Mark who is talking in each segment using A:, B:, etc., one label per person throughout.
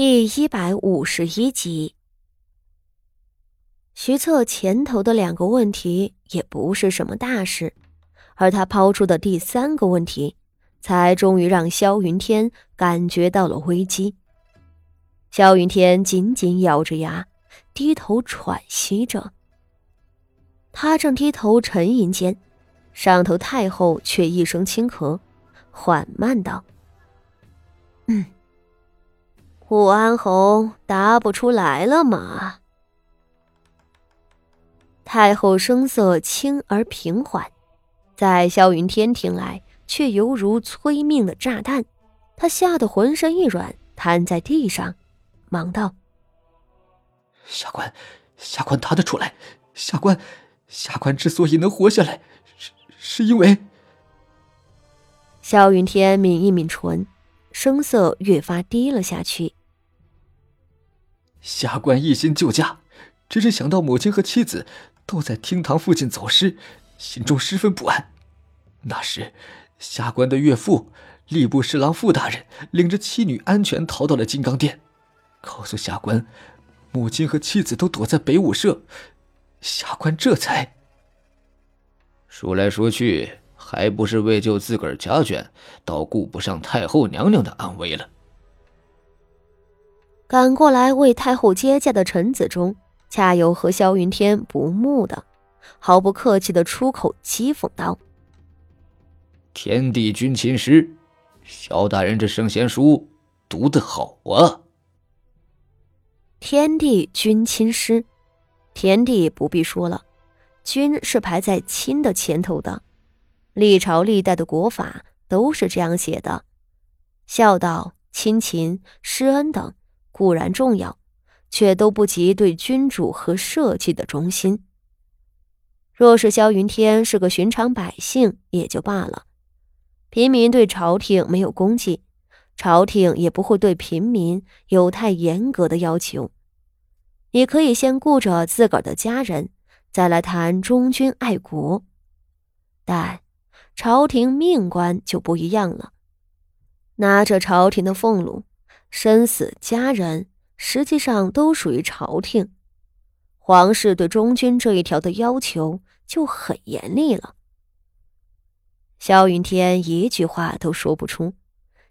A: 第一百五十一集，徐策前头的两个问题也不是什么大事，而他抛出的第三个问题，才终于让萧云天感觉到了危机。萧云天紧紧咬着牙，低头喘息着。他正低头沉吟间，上头太后却一声轻咳，缓慢道：“嗯。”武安侯答不出来了吗？太后声色轻而平缓，在萧云天听来却犹如催命的炸弹。他吓得浑身一软，瘫在地上，忙道：“
B: 下官，下官答得出来。下官，下官之所以能活下来，是是因为……”
A: 萧云天抿一抿唇，声色越发低了下去。
B: 下官一心救驾，只是想到母亲和妻子都在厅堂附近走失，心中十分不安。那时，下官的岳父吏部侍郎傅大人领着妻女安全逃到了金刚殿，告诉下官，母亲和妻子都躲在北武社，下官这才……说来说去，还不是为救自个儿家眷，倒顾不上太后娘娘的安危了。
A: 赶过来为太后接驾的臣子中，恰有和萧云天不睦的，毫不客气的出口讥讽道：“
B: 天地君亲师，萧大人这圣贤书读得好啊！”
A: 天地君亲师，天地不必说了，君是排在亲的前头的，历朝历代的国法都是这样写的，孝道、亲情、施恩等。固然重要，却都不及对君主和社稷的忠心。若是萧云天是个寻常百姓也就罢了，平民对朝廷没有功绩，朝廷也不会对平民有太严格的要求。你可以先顾着自个儿的家人，再来谈忠君爱国。但朝廷命官就不一样了，拿着朝廷的俸禄。生死家人实际上都属于朝廷，皇室对忠君这一条的要求就很严厉了。萧云天一句话都说不出，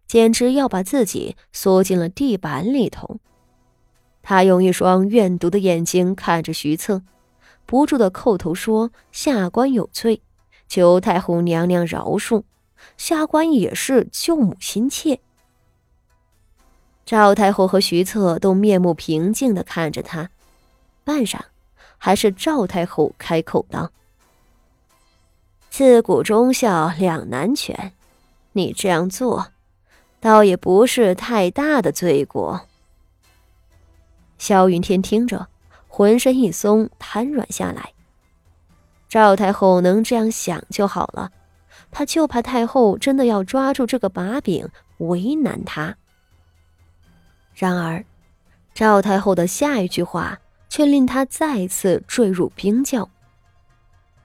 A: 简直要把自己缩进了地板里头。他用一双怨毒的眼睛看着徐策，不住的叩头说：“下官有罪，求太后娘娘饶恕。下官也是救母心切。”赵太后和徐策都面目平静的看着他，半晌，还是赵太后开口道：“自古忠孝两难全，你这样做，倒也不是太大的罪过。”萧云天听着，浑身一松，瘫软下来。赵太后能这样想就好了，他就怕太后真的要抓住这个把柄为难他。然而，赵太后的下一句话却令他再次坠入冰窖。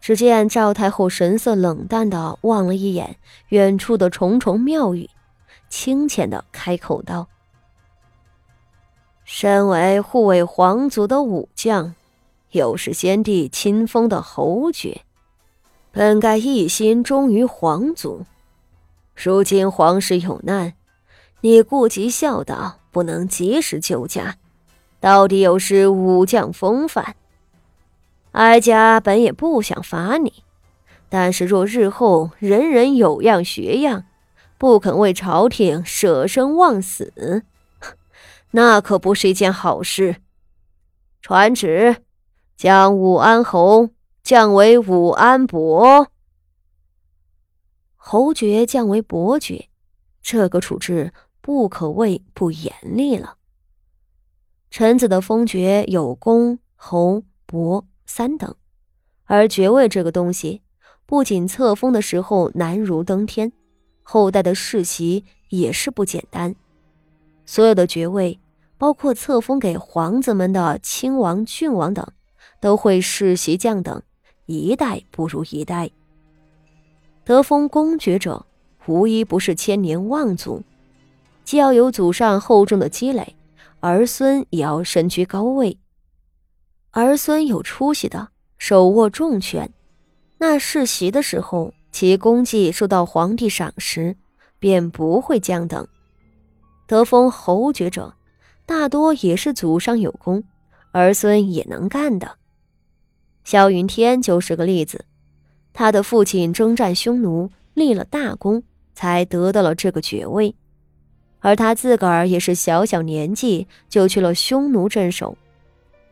A: 只见赵太后神色冷淡的望了一眼远处的重重庙宇，轻浅的开口道：“身为护卫皇族的武将，又是先帝亲封的侯爵，本该一心忠于皇族。如今皇室有难，你顾及孝道。”不能及时救驾，到底有失武将风范。哀家本也不想罚你，但是若日后人人有样学样，不肯为朝廷舍生忘死，那可不是一件好事。传旨，将武安侯降为武安伯，侯爵降为伯爵，这个处置。不可谓不严厉了。臣子的封爵有公、侯、伯三等，而爵位这个东西，不仅册封的时候难如登天，后代的世袭也是不简单。所有的爵位，包括册封给皇子们的亲王、郡王等，都会世袭降等，一代不如一代。得封公爵者，无一不是千年望族。既要有祖上厚重的积累，儿孙也要身居高位。儿孙有出息的，手握重权，那世袭的时候，其功绩受到皇帝赏识，便不会降等。得封侯爵者，大多也是祖上有功，儿孙也能干的。萧云天就是个例子，他的父亲征战匈奴，立了大功，才得到了这个爵位，而他自个儿也是小小年纪就去了匈奴镇守。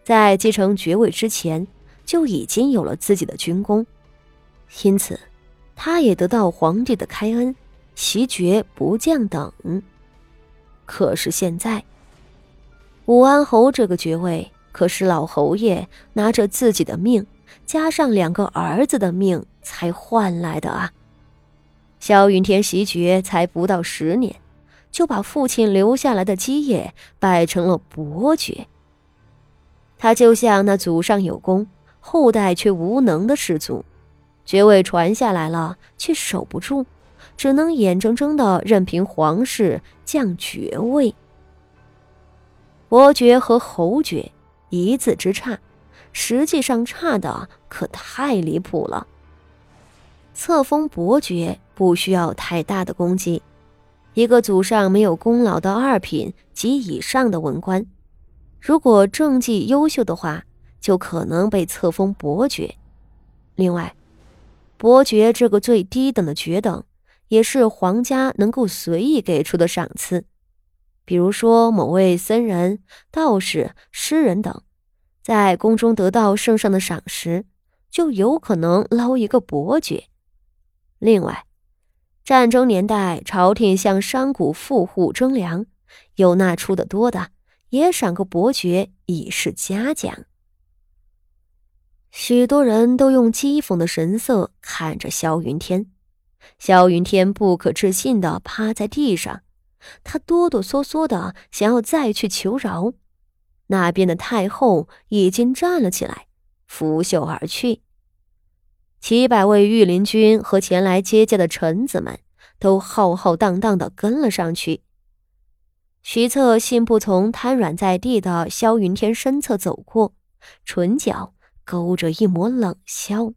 A: 在继承爵位之前，就已经有了自己的军功，因此，他也得到皇帝的开恩，袭爵不降等。可是现在，武安侯这个爵位可是老侯爷拿着自己的命，加上两个儿子的命才换来的啊！萧云天袭爵才不到十年，就把父亲留下来的基业拜成了伯爵。他就像那祖上有功，后代却无能的氏族，爵位传下来了，却守不住，只能眼睁睁的任凭皇室降爵位。伯爵和侯爵一字之差，实际上差的可太离谱了。册封伯爵不需要太大的功绩，一个祖上没有功劳的二品及以上的文官。如果政绩优秀的话，就可能被册封伯爵。另外，伯爵这个最低等的爵等，也是皇家能够随意给出的赏赐。比如说，某位僧人、道士、诗人等，在宫中得到圣上的赏识，就有可能捞一个伯爵。另外，战争年代，朝廷向商贾富户征粮，有那出的多的。也赏个伯爵以示嘉奖。许多人都用讥讽的神色看着萧云天，萧云天不可置信的趴在地上，他哆哆嗦嗦的想要再去求饶，那边的太后已经站了起来，拂袖而去。几百位御林军和前来接驾的臣子们都浩浩荡荡的跟了上去。徐策信步从瘫软在地的萧云天身侧走过，唇角勾着一抹冷笑。